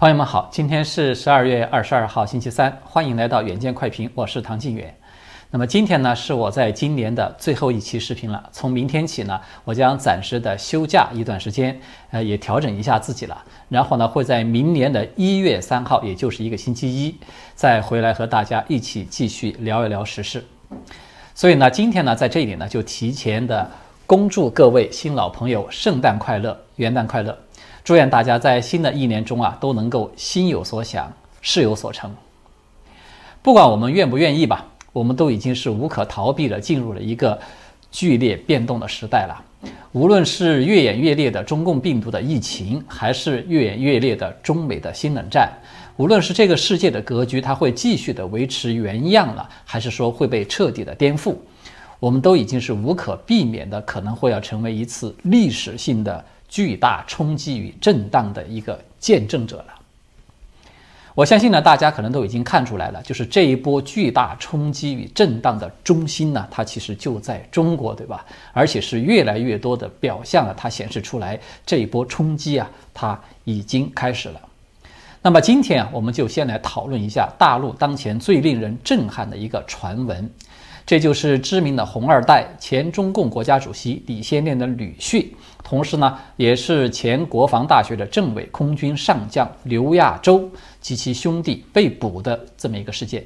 朋友们好，今天是十二月二十二号，星期三，欢迎来到远见快评，我是唐晋远。那么今天呢，是我在今年的最后一期视频了。从明天起呢，我将暂时的休假一段时间，呃，也调整一下自己了。然后呢，会在明年的一月三号，也就是一个星期一，再回来和大家一起继续聊一聊时事。所以呢，今天呢，在这里呢，就提前的恭祝各位新老朋友圣诞快乐，元旦快乐。祝愿大家在新的一年中啊，都能够心有所想，事有所成。不管我们愿不愿意吧，我们都已经是无可逃避的进入了一个剧烈变动的时代了。无论是越演越烈的中共病毒的疫情，还是越演越烈的中美的新冷战，无论是这个世界的格局它会继续的维持原样了，还是说会被彻底的颠覆，我们都已经是无可避免的，可能会要成为一次历史性的。巨大冲击与震荡的一个见证者了。我相信呢，大家可能都已经看出来了，就是这一波巨大冲击与震荡的中心呢，它其实就在中国，对吧？而且是越来越多的表象啊，它显示出来这一波冲击啊，它已经开始了。那么今天啊，我们就先来讨论一下大陆当前最令人震撼的一个传闻。这就是知名的红二代、前中共国家主席李先念的女婿，同时呢，也是前国防大学的政委空军上将刘亚洲及其兄弟被捕的这么一个事件。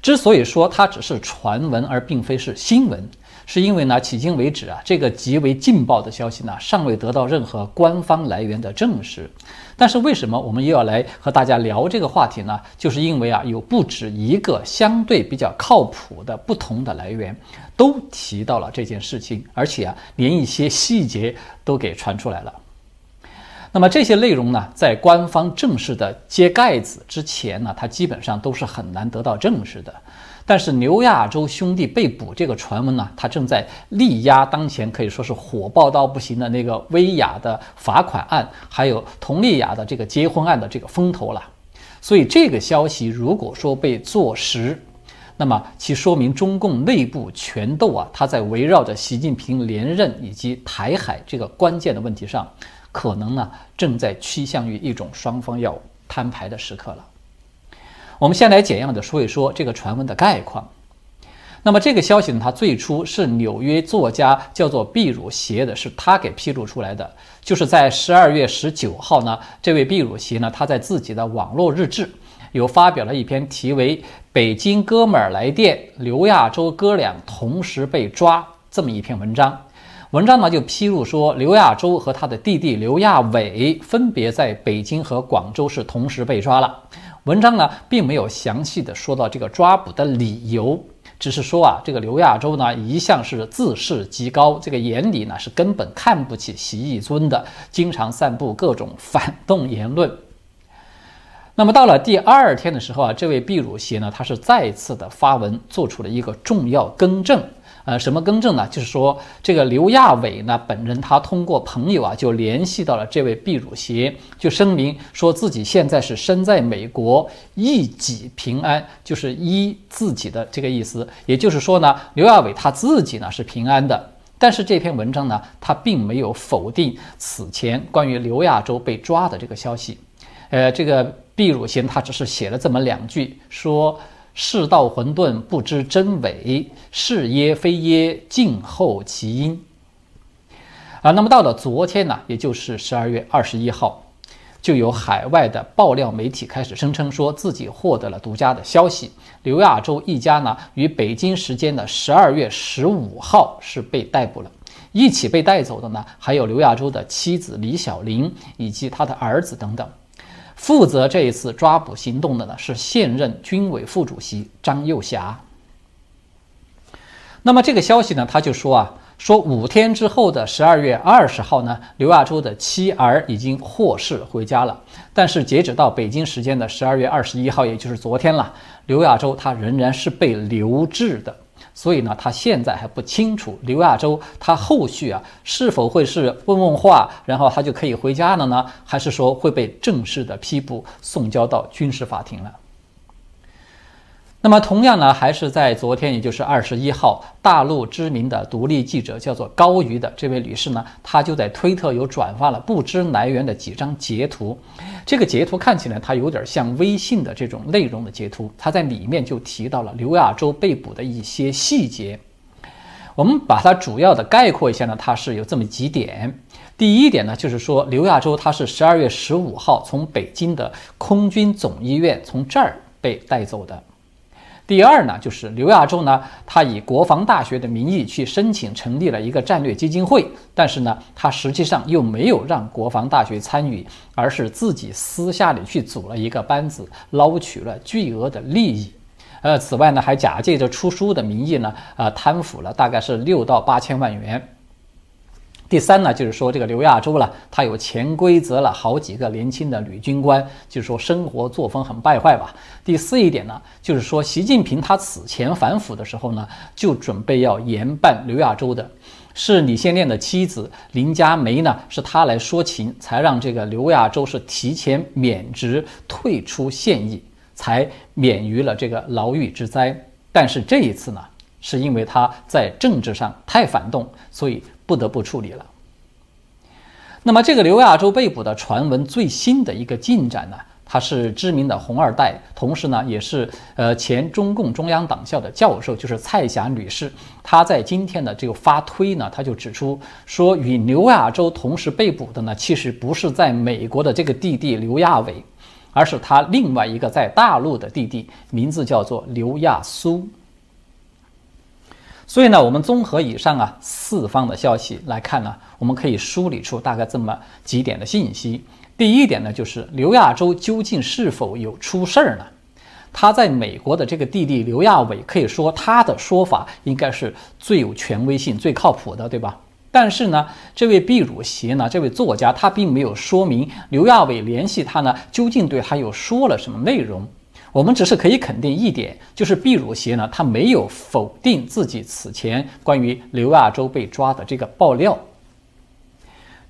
之所以说它只是传闻而并非是新闻。是因为呢，迄今为止啊，这个极为劲爆的消息呢，尚未得到任何官方来源的证实。但是为什么我们又要来和大家聊这个话题呢？就是因为啊，有不止一个相对比较靠谱的不同的来源都提到了这件事情，而且啊，连一些细节都给传出来了。那么这些内容呢，在官方正式的揭盖子之前呢，它基本上都是很难得到证实的。但是刘亚洲兄弟被捕这个传闻呢，他正在力压当前可以说是火爆到不行的那个薇娅的罚款案，还有佟丽娅的这个结婚案的这个风头了。所以这个消息如果说被坐实，那么其说明中共内部权斗啊，它在围绕着习近平连任以及台海这个关键的问题上，可能呢正在趋向于一种双方要摊牌的时刻了。我们先来简要的说一说这个传闻的概况。那么这个消息呢，它最初是纽约作家叫做毕汝协的，是他给披露出来的。就是在十二月十九号呢，这位毕汝协呢，他在自己的网络日志有发表了一篇题为《北京哥们儿来电，刘亚洲哥俩同时被抓》这么一篇文章。文章呢就披露说，刘亚洲和他的弟弟刘亚伟分别在北京和广州市同时被抓了。文章呢，并没有详细的说到这个抓捕的理由，只是说啊，这个刘亚洲呢，一向是自视极高，这个眼里呢是根本看不起习义尊的，经常散布各种反动言论。那么到了第二天的时候啊，这位毕汝协呢，他是再次的发文，做出了一个重要更正。呃，什么更正呢？就是说，这个刘亚伟呢，本人他通过朋友啊，就联系到了这位毕汝协，就声明说自己现在是身在美国，一己平安，就是依自己的这个意思。也就是说呢，刘亚伟他自己呢是平安的。但是这篇文章呢，他并没有否定此前关于刘亚洲被抓的这个消息。呃，这个毕汝贤他只是写了这么两句，说。世道混沌，不知真伪，是耶非耶，静候其因。啊，那么到了昨天呢，也就是十二月二十一号，就有海外的爆料媒体开始声称说自己获得了独家的消息，刘亚洲一家呢，于北京时间的十二月十五号是被逮捕了，一起被带走的呢，还有刘亚洲的妻子李小玲以及他的儿子等等。负责这一次抓捕行动的呢是现任军委副主席张又侠。那么这个消息呢，他就说啊，说五天之后的十二月二十号呢，刘亚洲的妻儿已经获释回家了。但是截止到北京时间的十二月二十一号，也就是昨天了，刘亚洲他仍然是被留置的。所以呢，他现在还不清楚刘亚洲他后续啊是否会是问问话，然后他就可以回家了呢？还是说会被正式的批捕送交到军事法庭了？那么同样呢，还是在昨天，也就是二十一号，大陆知名的独立记者叫做高瑜的这位女士呢，她就在推特有转发了不知来源的几张截图。这个截图看起来它有点像微信的这种内容的截图，它在里面就提到了刘亚洲被捕的一些细节。我们把它主要的概括一下呢，它是有这么几点。第一点呢，就是说刘亚洲他是十二月十五号从北京的空军总医院从这儿被带走的。第二呢，就是刘亚洲呢，他以国防大学的名义去申请成立了一个战略基金会，但是呢，他实际上又没有让国防大学参与，而是自己私下里去组了一个班子，捞取了巨额的利益。呃，此外呢，还假借着出书的名义呢，呃，贪腐了大概是六到八千万元。第三呢，就是说这个刘亚洲了，他有潜规则了好几个年轻的女军官，就是说生活作风很败坏吧。第四一点呢，就是说习近平他此前反腐的时候呢，就准备要严办刘亚洲的，是李先念的妻子林佳梅呢，是他来说情，才让这个刘亚洲是提前免职退出现役，才免于了这个牢狱之灾。但是这一次呢，是因为他在政治上太反动，所以。不得不处理了。那么，这个刘亚洲被捕的传闻最新的一个进展呢？他是知名的红二代，同时呢，也是呃前中共中央党校的教授，就是蔡霞女士。她在今天的这个发推呢，她就指出说，与刘亚洲同时被捕的呢，其实不是在美国的这个弟弟刘亚伟，而是他另外一个在大陆的弟弟，名字叫做刘亚苏。所以呢，我们综合以上啊四方的消息来看呢，我们可以梳理出大概这么几点的信息。第一点呢，就是刘亚洲究竟是否有出事儿呢？他在美国的这个弟弟刘亚伟，可以说他的说法应该是最有权威性、最靠谱的，对吧？但是呢，这位毕汝协呢，这位作家他并没有说明刘亚伟联系他呢，究竟对他又说了什么内容。我们只是可以肯定一点，就是毕汝协呢，他没有否定自己此前关于刘亚洲被抓的这个爆料。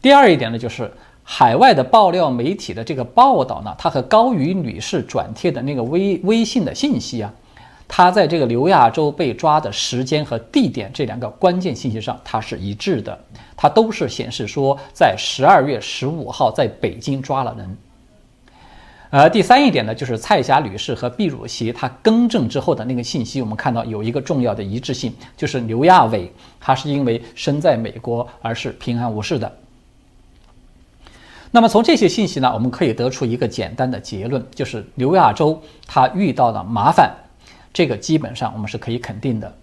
第二一点呢，就是海外的爆料媒体的这个报道呢，它和高宇女士转贴的那个微微信的信息啊，它在这个刘亚洲被抓的时间和地点这两个关键信息上，它是一致的，它都是显示说在十二月十五号在北京抓了人。而第三一点呢，就是蔡霞女士和毕汝协她更正之后的那个信息，我们看到有一个重要的一致性，就是刘亚伟他是因为身在美国而是平安无事的。那么从这些信息呢，我们可以得出一个简单的结论，就是刘亚洲他遇到了麻烦，这个基本上我们是可以肯定的。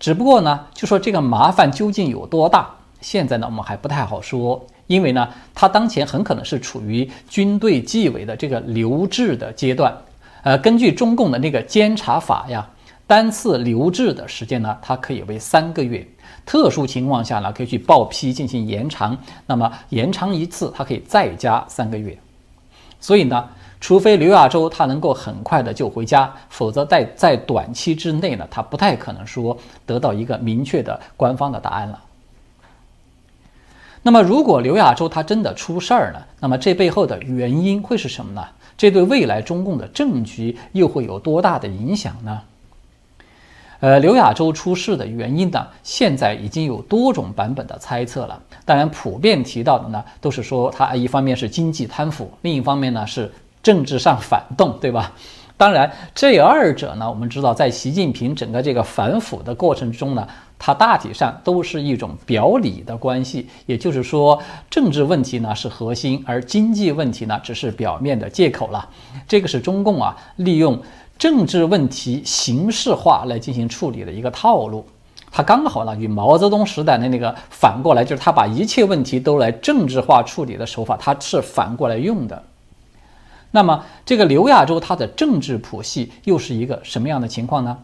只不过呢，就说这个麻烦究竟有多大，现在呢我们还不太好说。因为呢，他当前很可能是处于军队纪委的这个留置的阶段，呃，根据中共的那个监察法呀，单次留置的时间呢，它可以为三个月，特殊情况下呢，可以去报批进行延长，那么延长一次，它可以再加三个月。所以呢，除非刘亚洲他能够很快的就回家，否则在在短期之内呢，他不太可能说得到一个明确的官方的答案了。那么，如果刘亚洲他真的出事儿了，那么这背后的原因会是什么呢？这对未来中共的政局又会有多大的影响呢？呃，刘亚洲出事的原因呢，现在已经有多种版本的猜测了。当然，普遍提到的呢，都是说他一方面是经济贪腐，另一方面呢是政治上反动，对吧？当然，这二者呢，我们知道，在习近平整个这个反腐的过程中呢，它大体上都是一种表里的关系，也就是说，政治问题呢是核心，而经济问题呢只是表面的借口了。这个是中共啊利用政治问题形式化来进行处理的一个套路。它刚好呢与毛泽东时代的那个反过来，就是他把一切问题都来政治化处理的手法，它是反过来用的。那么，这个刘亚洲他的政治谱系又是一个什么样的情况呢？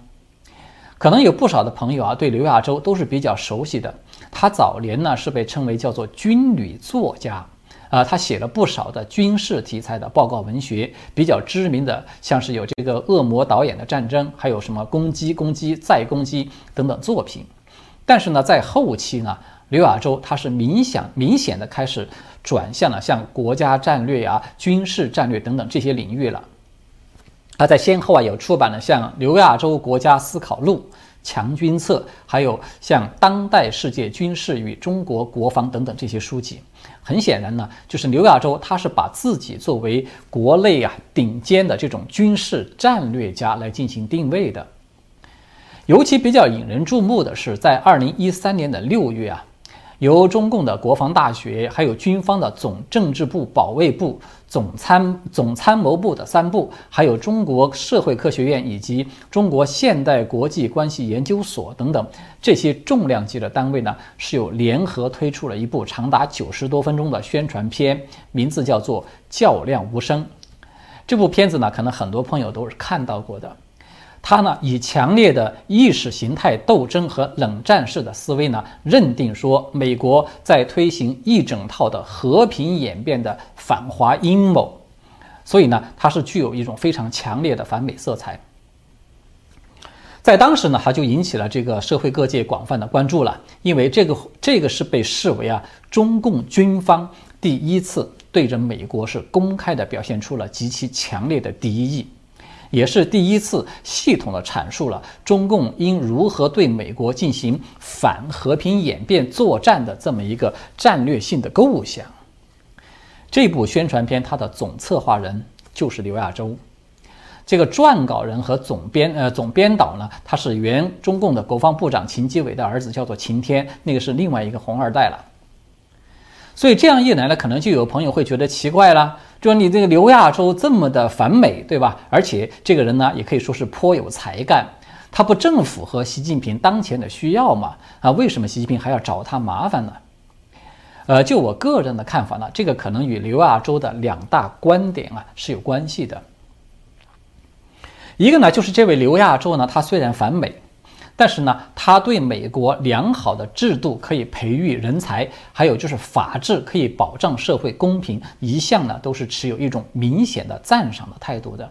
可能有不少的朋友啊，对刘亚洲都是比较熟悉的。他早年呢是被称为叫做军旅作家，啊，他写了不少的军事题材的报告文学，比较知名的像是有这个恶魔导演的战争，还有什么攻击、攻击再攻击等等作品。但是呢，在后期呢。刘亚洲他是明显明显的开始转向了像国家战略呀、军事战略等等这些领域了。他在先后啊有出版了像《刘亚洲国家思考录》《强军策》，还有像《当代世界军事与中国国防》等等这些书籍。很显然呢，就是刘亚洲他是把自己作为国内啊顶尖的这种军事战略家来进行定位的。尤其比较引人注目的是，在二零一三年的六月啊。由中共的国防大学、还有军方的总政治部、保卫部、总参总参谋部的三部，还有中国社会科学院以及中国现代国际关系研究所等等这些重量级的单位呢，是有联合推出了一部长达九十多分钟的宣传片，名字叫做《较量无声》。这部片子呢，可能很多朋友都是看到过的。他呢，以强烈的意识形态斗争和冷战式的思维呢，认定说美国在推行一整套的和平演变的反华阴谋，所以呢，它是具有一种非常强烈的反美色彩。在当时呢，它就引起了这个社会各界广泛的关注了，因为这个这个是被视为啊，中共军方第一次对着美国是公开的表现出了极其强烈的敌意。也是第一次系统的阐述了中共应如何对美国进行反和平演变作战的这么一个战略性的构想。这部宣传片它的总策划人就是刘亚洲，这个撰稿人和总编呃总编导呢，他是原中共的国防部长秦基伟的儿子，叫做秦天，那个是另外一个红二代了。所以这样一来呢，可能就有朋友会觉得奇怪了。就说你这个刘亚洲这么的反美，对吧？而且这个人呢，也可以说是颇有才干，他不正符合习近平当前的需要吗？啊，为什么习近平还要找他麻烦呢？呃，就我个人的看法呢，这个可能与刘亚洲的两大观点啊是有关系的。一个呢，就是这位刘亚洲呢，他虽然反美。但是呢，他对美国良好的制度可以培育人才，还有就是法治可以保障社会公平，一向呢都是持有一种明显的赞赏的态度的。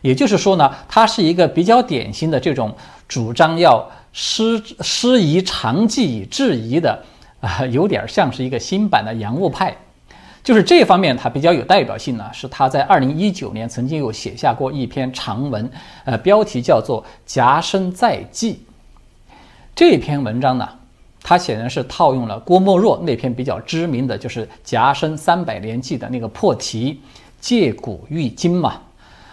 也就是说呢，他是一个比较典型的这种主张要师师夷长技以制夷的啊，有点像是一个新版的洋务派。就是这方面他比较有代表性呢，是他在二零一九年曾经有写下过一篇长文，呃，标题叫做《夹生在记》。这篇文章呢，它显然是套用了郭沫若那篇比较知名的就是《夹生三百年记》的那个破题，借古喻今嘛。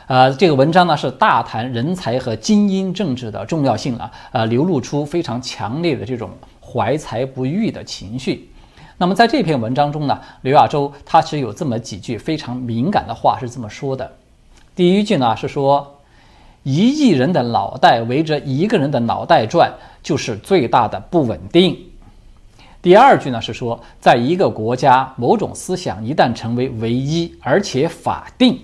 呃，这个文章呢是大谈人才和精英政治的重要性了，呃，流露出非常强烈的这种怀才不遇的情绪。那么在这篇文章中呢，刘亚洲他是有这么几句非常敏感的话是这么说的。第一句呢是说，一亿人的脑袋围着一个人的脑袋转。就是最大的不稳定。第二句呢是说，在一个国家，某种思想一旦成为唯一而且法定，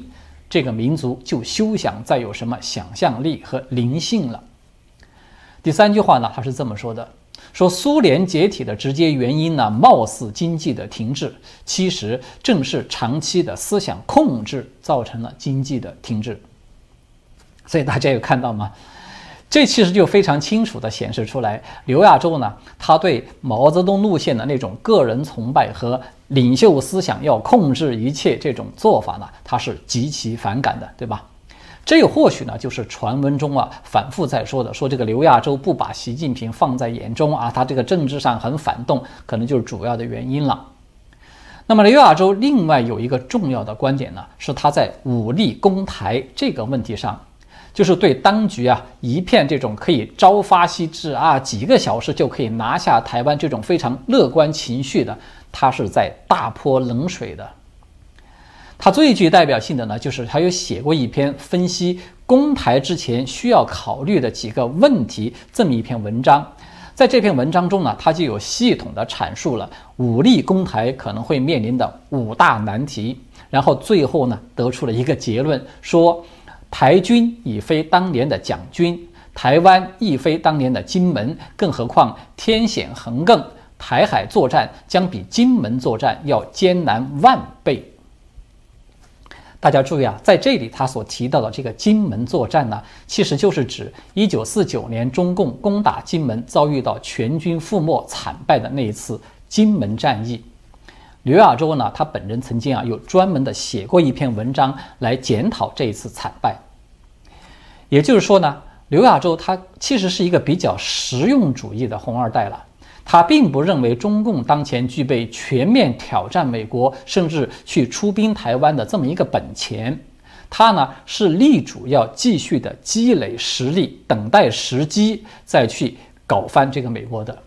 这个民族就休想再有什么想象力和灵性了。第三句话呢，他是这么说的：说苏联解体的直接原因呢，貌似经济的停滞，其实正是长期的思想控制造成了经济的停滞。所以大家有看到吗？这其实就非常清楚地显示出来，刘亚洲呢，他对毛泽东路线的那种个人崇拜和领袖思想要控制一切这种做法呢，他是极其反感的，对吧？这或许呢，就是传闻中啊反复在说的，说这个刘亚洲不把习近平放在眼中啊，他这个政治上很反动，可能就是主要的原因了。那么刘亚洲另外有一个重要的观点呢，是他在武力攻台这个问题上。就是对当局啊一片这种可以朝发夕至啊几个小时就可以拿下台湾这种非常乐观情绪的，他是在大泼冷水的。他最具代表性的呢，就是他有写过一篇分析攻台之前需要考虑的几个问题这么一篇文章。在这篇文章中呢，他就有系统的阐述了武力攻台可能会面临的五大难题，然后最后呢得出了一个结论说。台军已非当年的蒋军，台湾亦非当年的金门，更何况天险横亘，台海作战将比金门作战要艰难万倍。大家注意啊，在这里他所提到的这个金门作战呢，其实就是指一九四九年中共攻打金门，遭遇到全军覆没、惨败的那一次金门战役。刘亚洲呢，他本人曾经啊有专门的写过一篇文章来检讨这一次惨败。也就是说呢，刘亚洲他其实是一个比较实用主义的红二代了。他并不认为中共当前具备全面挑战美国，甚至去出兵台湾的这么一个本钱。他呢是力主要继续的积累实力，等待时机再去搞翻这个美国的。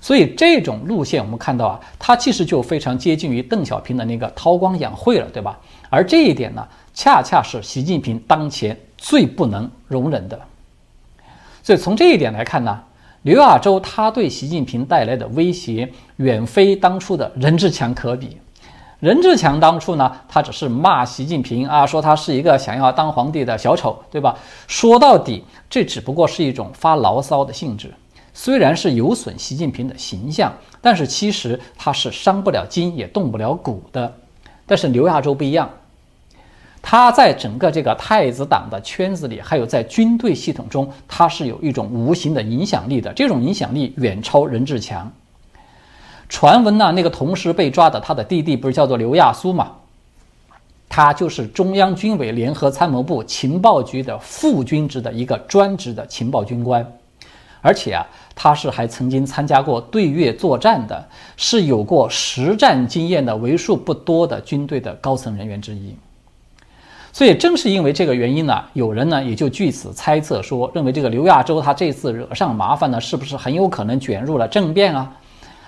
所以这种路线我们看到啊，它其实就非常接近于邓小平的那个韬光养晦了，对吧？而这一点呢，恰恰是习近平当前最不能容忍的。所以从这一点来看呢。刘亚洲他对习近平带来的威胁远非当初的任志强可比。任志强当初呢，他只是骂习近平啊，说他是一个想要当皇帝的小丑，对吧？说到底，这只不过是一种发牢骚的性质，虽然是有损习近平的形象，但是其实他是伤不了筋也动不了骨的。但是刘亚洲不一样。他在整个这个太子党的圈子里，还有在军队系统中，他是有一种无形的影响力的。这种影响力远超任志强。传闻呢，那个同时被抓的他的弟弟不是叫做刘亚苏嘛？他就是中央军委联合参谋部情报局的副军职的一个专职的情报军官，而且啊，他是还曾经参加过对越作战的，是有过实战经验的为数不多的军队的高层人员之一。所以正是因为这个原因呢，有人呢也就据此猜测说，认为这个刘亚洲他这次惹上麻烦呢，是不是很有可能卷入了政变啊？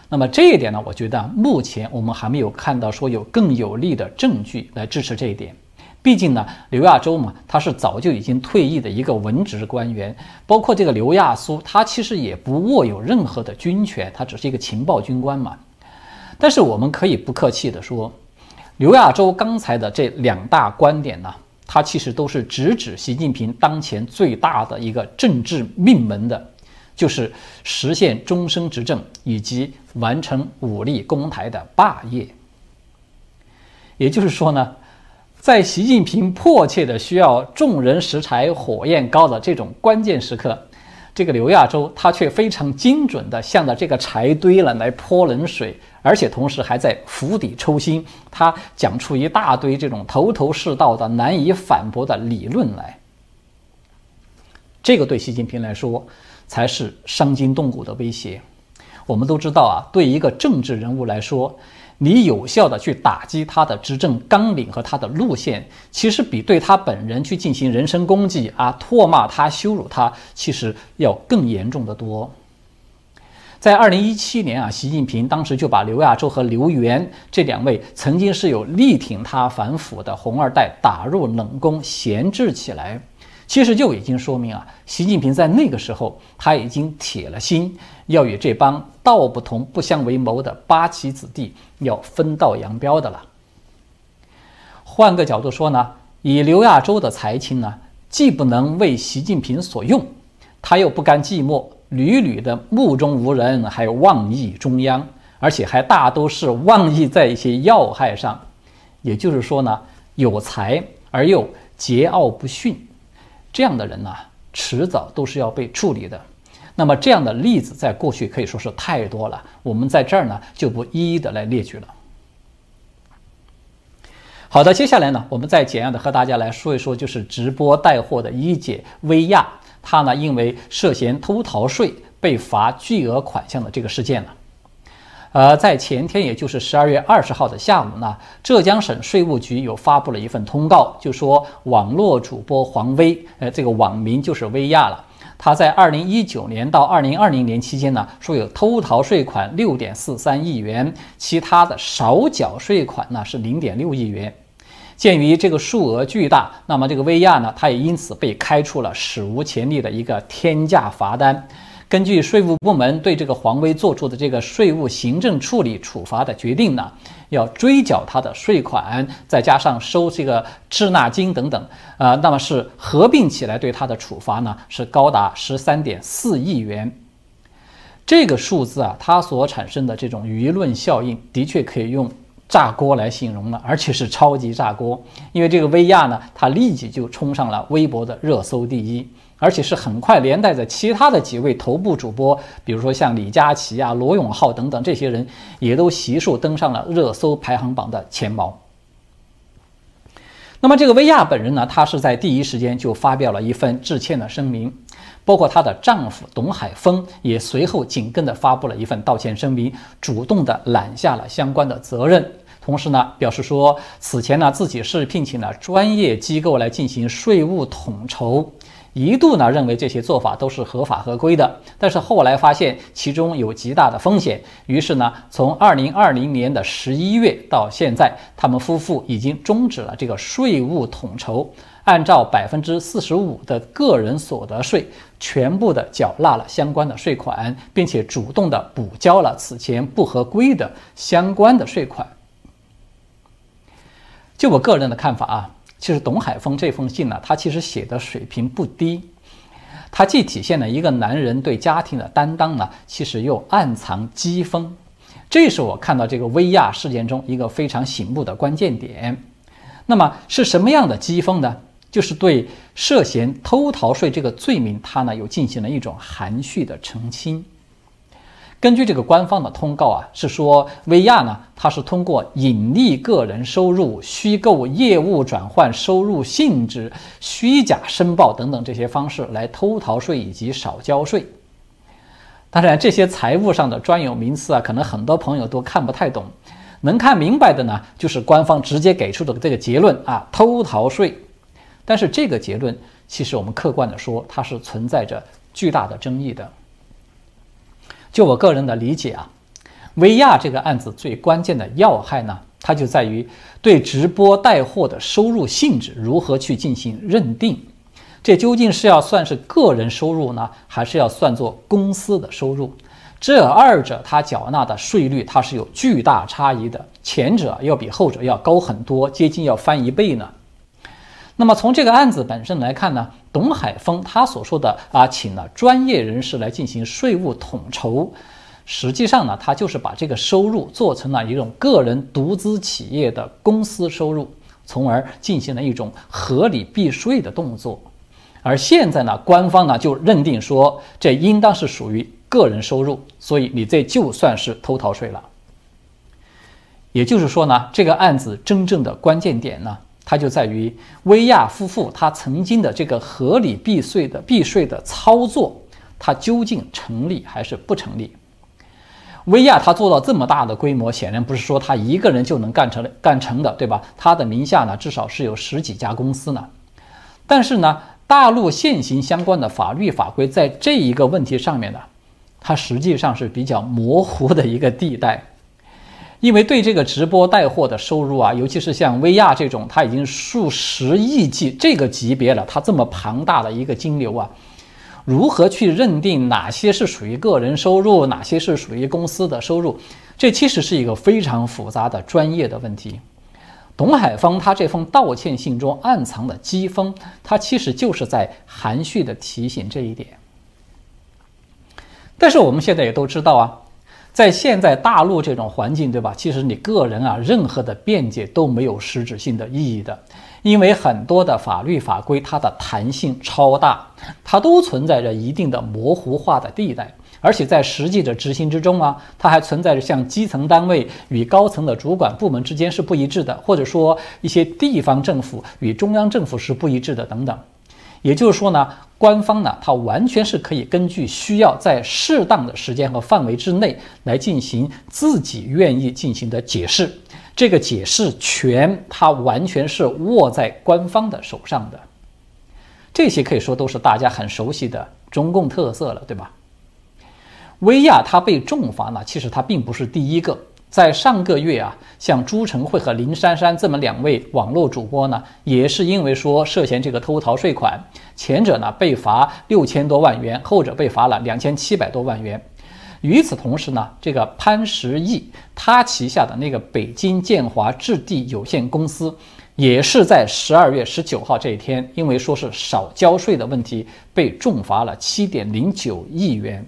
那么这一点呢，我觉得目前我们还没有看到说有更有力的证据来支持这一点。毕竟呢，刘亚洲嘛，他是早就已经退役的一个文职官员，包括这个刘亚苏，他其实也不握有任何的军权，他只是一个情报军官嘛。但是我们可以不客气的说。刘亚洲刚才的这两大观点呢，他其实都是直指习近平当前最大的一个政治命门的，就是实现终身执政以及完成武力攻台的霸业。也就是说呢，在习近平迫切的需要众人拾柴火焰高的这种关键时刻。这个刘亚洲，他却非常精准地向着这个柴堆了来泼冷水，而且同时还在釜底抽薪。他讲出一大堆这种头头是道的、难以反驳的理论来。这个对习近平来说才是伤筋动骨的威胁。我们都知道啊，对一个政治人物来说，你有效的去打击他的执政纲领和他的路线，其实比对他本人去进行人身攻击啊、唾骂他、羞辱他，其实要更严重的多。在二零一七年啊，习近平当时就把刘亚洲和刘源这两位曾经是有力挺他反腐的红二代打入冷宫，闲置起来。其实就已经说明啊，习近平在那个时候他已经铁了心要与这帮道不同不相为谋的八旗子弟要分道扬镳的了。换个角度说呢，以刘亚洲的才情呢，既不能为习近平所用，他又不甘寂寞，屡屡的目中无人，还妄议中央，而且还大都是妄议在一些要害上。也就是说呢，有才而又桀骜不驯。这样的人呢，迟早都是要被处理的。那么这样的例子在过去可以说是太多了，我们在这儿呢就不一一的来列举了。好的，接下来呢，我们再简要的和大家来说一说，就是直播带货的一姐薇娅，她呢因为涉嫌偷逃税被罚巨额款项的这个事件了。呃，在前天，也就是十二月二十号的下午呢，浙江省税务局又发布了一份通告，就说网络主播黄薇，呃，这个网名就是薇娅了。他在二零一九年到二零二零年期间呢，说有偷逃税款六点四三亿元，其他的少缴税款呢是零点六亿元。鉴于这个数额巨大，那么这个薇娅呢，他也因此被开出了史无前例的一个天价罚单。根据税务部门对这个黄威做出的这个税务行政处理处罚的决定呢，要追缴他的税款，再加上收这个滞纳金等等，啊，那么是合并起来对他的处罚呢是高达十三点四亿元。这个数字啊，它所产生的这种舆论效应，的确可以用炸锅来形容了，而且是超级炸锅。因为这个薇娅呢，她立即就冲上了微博的热搜第一。而且是很快连带着其他的几位头部主播，比如说像李佳琦啊、罗永浩等等这些人，也都悉数登上了热搜排行榜的前茅。那么这个薇娅本人呢，她是在第一时间就发表了一份致歉的声明，包括她的丈夫董海峰也随后紧跟的发布了一份道歉声明，主动的揽下了相关的责任。同时呢，表示说此前呢自己是聘请了专业机构来进行税务统筹。一度呢认为这些做法都是合法合规的，但是后来发现其中有极大的风险，于是呢，从二零二零年的十一月到现在，他们夫妇已经终止了这个税务统筹，按照百分之四十五的个人所得税，全部的缴纳了相关的税款，并且主动的补交了此前不合规的相关的税款。就我个人的看法啊。其实董海峰这封信呢，他其实写的水平不低，他既体现了一个男人对家庭的担当呢，其实又暗藏讥讽，这是我看到这个薇娅事件中一个非常醒目的关键点。那么是什么样的讥讽呢？就是对涉嫌偷逃税这个罪名，他呢又进行了一种含蓄的澄清。根据这个官方的通告啊，是说薇娅呢，她是通过隐匿个人收入、虚构业务转换收入性质、虚假申报等等这些方式来偷逃税以及少交税。当然，这些财务上的专有名词啊，可能很多朋友都看不太懂。能看明白的呢，就是官方直接给出的这个结论啊，偷逃税。但是这个结论，其实我们客观的说，它是存在着巨大的争议的。就我个人的理解啊，薇娅这个案子最关键的要害呢，它就在于对直播带货的收入性质如何去进行认定，这究竟是要算是个人收入呢，还是要算作公司的收入？这二者它缴纳的税率它是有巨大差异的，前者要比后者要高很多，接近要翻一倍呢。那么从这个案子本身来看呢，董海峰他所说的啊，请了专业人士来进行税务统筹，实际上呢，他就是把这个收入做成了一种个人独资企业的公司收入，从而进行了一种合理避税的动作。而现在呢，官方呢就认定说，这应当是属于个人收入，所以你这就算是偷逃税了。也就是说呢，这个案子真正的关键点呢。它就在于薇娅夫妇他曾经的这个合理避税的避税的操作，它究竟成立还是不成立？薇娅他做到这么大的规模，显然不是说他一个人就能干成干成的，对吧？他的名下呢，至少是有十几家公司呢。但是呢，大陆现行相关的法律法规在这一个问题上面呢，它实际上是比较模糊的一个地带。因为对这个直播带货的收入啊，尤其是像薇娅这种，它已经数十亿计这个级别了，它这么庞大的一个金流啊，如何去认定哪些是属于个人收入，哪些是属于公司的收入？这其实是一个非常复杂的专业的问题。董海峰他这封道歉信中暗藏的讥讽，他其实就是在含蓄的提醒这一点。但是我们现在也都知道啊。在现在大陆这种环境，对吧？其实你个人啊，任何的辩解都没有实质性的意义的，因为很多的法律法规它的弹性超大，它都存在着一定的模糊化的地带，而且在实际的执行之中啊，它还存在着像基层单位与高层的主管部门之间是不一致的，或者说一些地方政府与中央政府是不一致的等等。也就是说呢，官方呢，它完全是可以根据需要，在适当的时间和范围之内来进行自己愿意进行的解释。这个解释权，它完全是握在官方的手上的。这些可以说都是大家很熟悉的中共特色了，对吧？威亚他被重罚呢，其实他并不是第一个。在上个月啊，像朱晨慧和林珊珊这么两位网络主播呢，也是因为说涉嫌这个偷逃税款，前者呢被罚六千多万元，后者被罚了两千七百多万元。与此同时呢，这个潘石屹他旗下的那个北京建华置地有限公司，也是在十二月十九号这一天，因为说是少交税的问题，被重罚了七点零九亿元。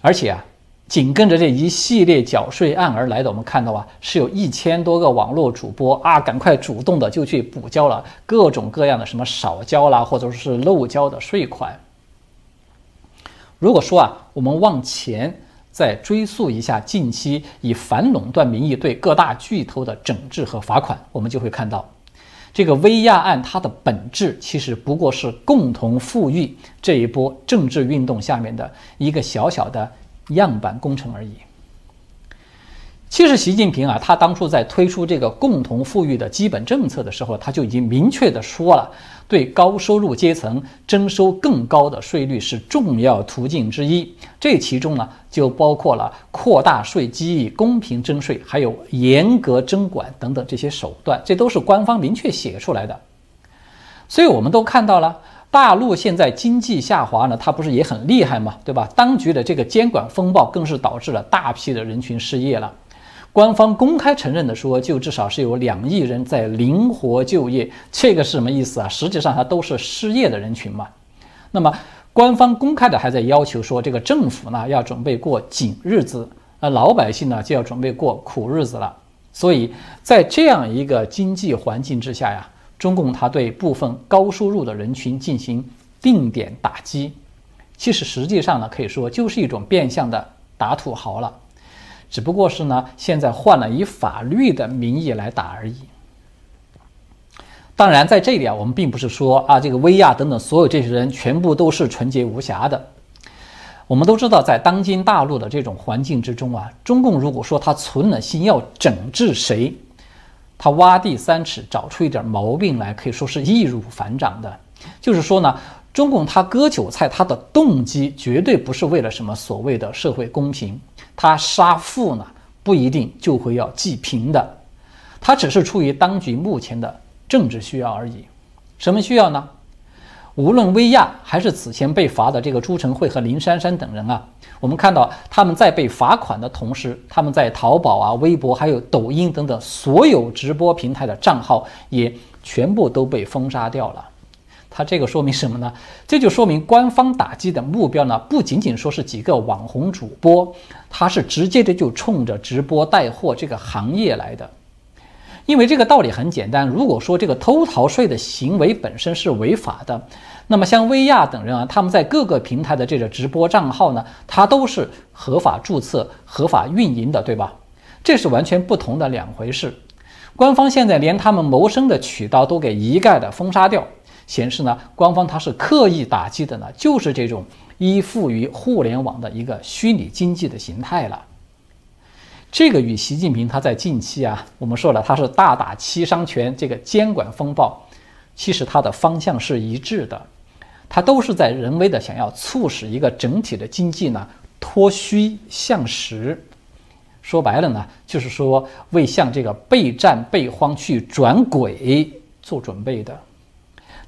而且啊。紧跟着这一系列缴税案而来的，我们看到啊，是有一千多个网络主播啊，赶快主动的就去补交了各种各样的什么少交啦，或者说是漏交的税款。如果说啊，我们往前再追溯一下近期以反垄断名义对各大巨头的整治和罚款，我们就会看到，这个威亚案它的本质其实不过是共同富裕这一波政治运动下面的一个小小的样板工程而已。其实习近平啊，他当初在推出这个共同富裕的基本政策的时候，他就已经明确的说了，对高收入阶层征收更高的税率是重要途径之一。这其中呢，就包括了扩大税基、公平征税，还有严格征管等等这些手段，这都是官方明确写出来的。所以我们都看到了，大陆现在经济下滑呢，它不是也很厉害吗？对吧？当局的这个监管风暴更是导致了大批的人群失业了。官方公开承认的说，就至少是有两亿人在灵活就业，这个是什么意思啊？实际上，它都是失业的人群嘛。那么，官方公开的还在要求说，这个政府呢要准备过紧日子，那老百姓呢就要准备过苦日子了。所以在这样一个经济环境之下呀，中共它对部分高收入的人群进行定点打击，其实实际上呢，可以说就是一种变相的打土豪了。只不过是呢，现在换了以法律的名义来打而已。当然，在这里啊，我们并不是说啊，这个薇娅等等所有这些人全部都是纯洁无瑕的。我们都知道，在当今大陆的这种环境之中啊，中共如果说他存了心要整治谁，他挖地三尺找出一点毛病来，可以说是易如反掌的。就是说呢。中共他割韭菜，他的动机绝对不是为了什么所谓的社会公平，他杀富呢不一定就会要济贫的，他只是出于当局目前的政治需要而已。什么需要呢？无论薇娅还是此前被罚的这个朱晨慧和林珊珊等人啊，我们看到他们在被罚款的同时，他们在淘宝啊、微博还有抖音等等所有直播平台的账号也全部都被封杀掉了。它这个说明什么呢？这就说明官方打击的目标呢，不仅仅说是几个网红主播，他是直接的就冲着直播带货这个行业来的。因为这个道理很简单，如果说这个偷逃税的行为本身是违法的，那么像薇娅等人啊，他们在各个平台的这个直播账号呢，它都是合法注册、合法运营的，对吧？这是完全不同的两回事。官方现在连他们谋生的渠道都给一概的封杀掉。显示呢，官方它是刻意打击的呢，就是这种依附于互联网的一个虚拟经济的形态了。这个与习近平他在近期啊，我们说了他是大打七伤拳，这个监管风暴，其实它的方向是一致的，它都是在人为的想要促使一个整体的经济呢脱虚向实。说白了呢，就是说为向这个备战备荒去转轨做准备的。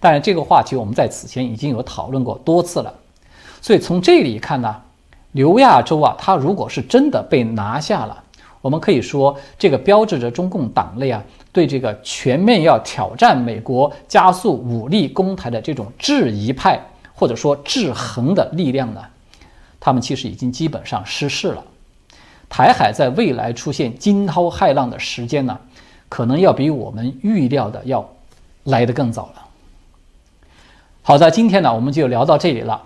当然，这个话题我们在此前已经有讨论过多次了，所以从这里看呢，刘亚洲啊，他如果是真的被拿下了，我们可以说这个标志着中共党内啊对这个全面要挑战美国、加速武力攻台的这种质疑派或者说制衡的力量呢，他们其实已经基本上失势了。台海在未来出现惊涛骇浪的时间呢，可能要比我们预料的要来得更早了。好的，今天呢我们就聊到这里了。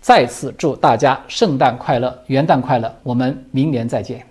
再次祝大家圣诞快乐、元旦快乐，我们明年再见。